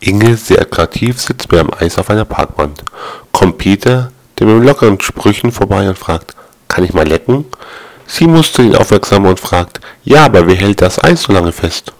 Inge, sehr kreativ sitzt beim Eis auf einer Parkbank. Kommt Peter, der mit lockeren Sprüchen vorbei und fragt, kann ich mal lecken? Sie mustert ihn aufmerksam und fragt, ja, aber wer hält das Eis so lange fest?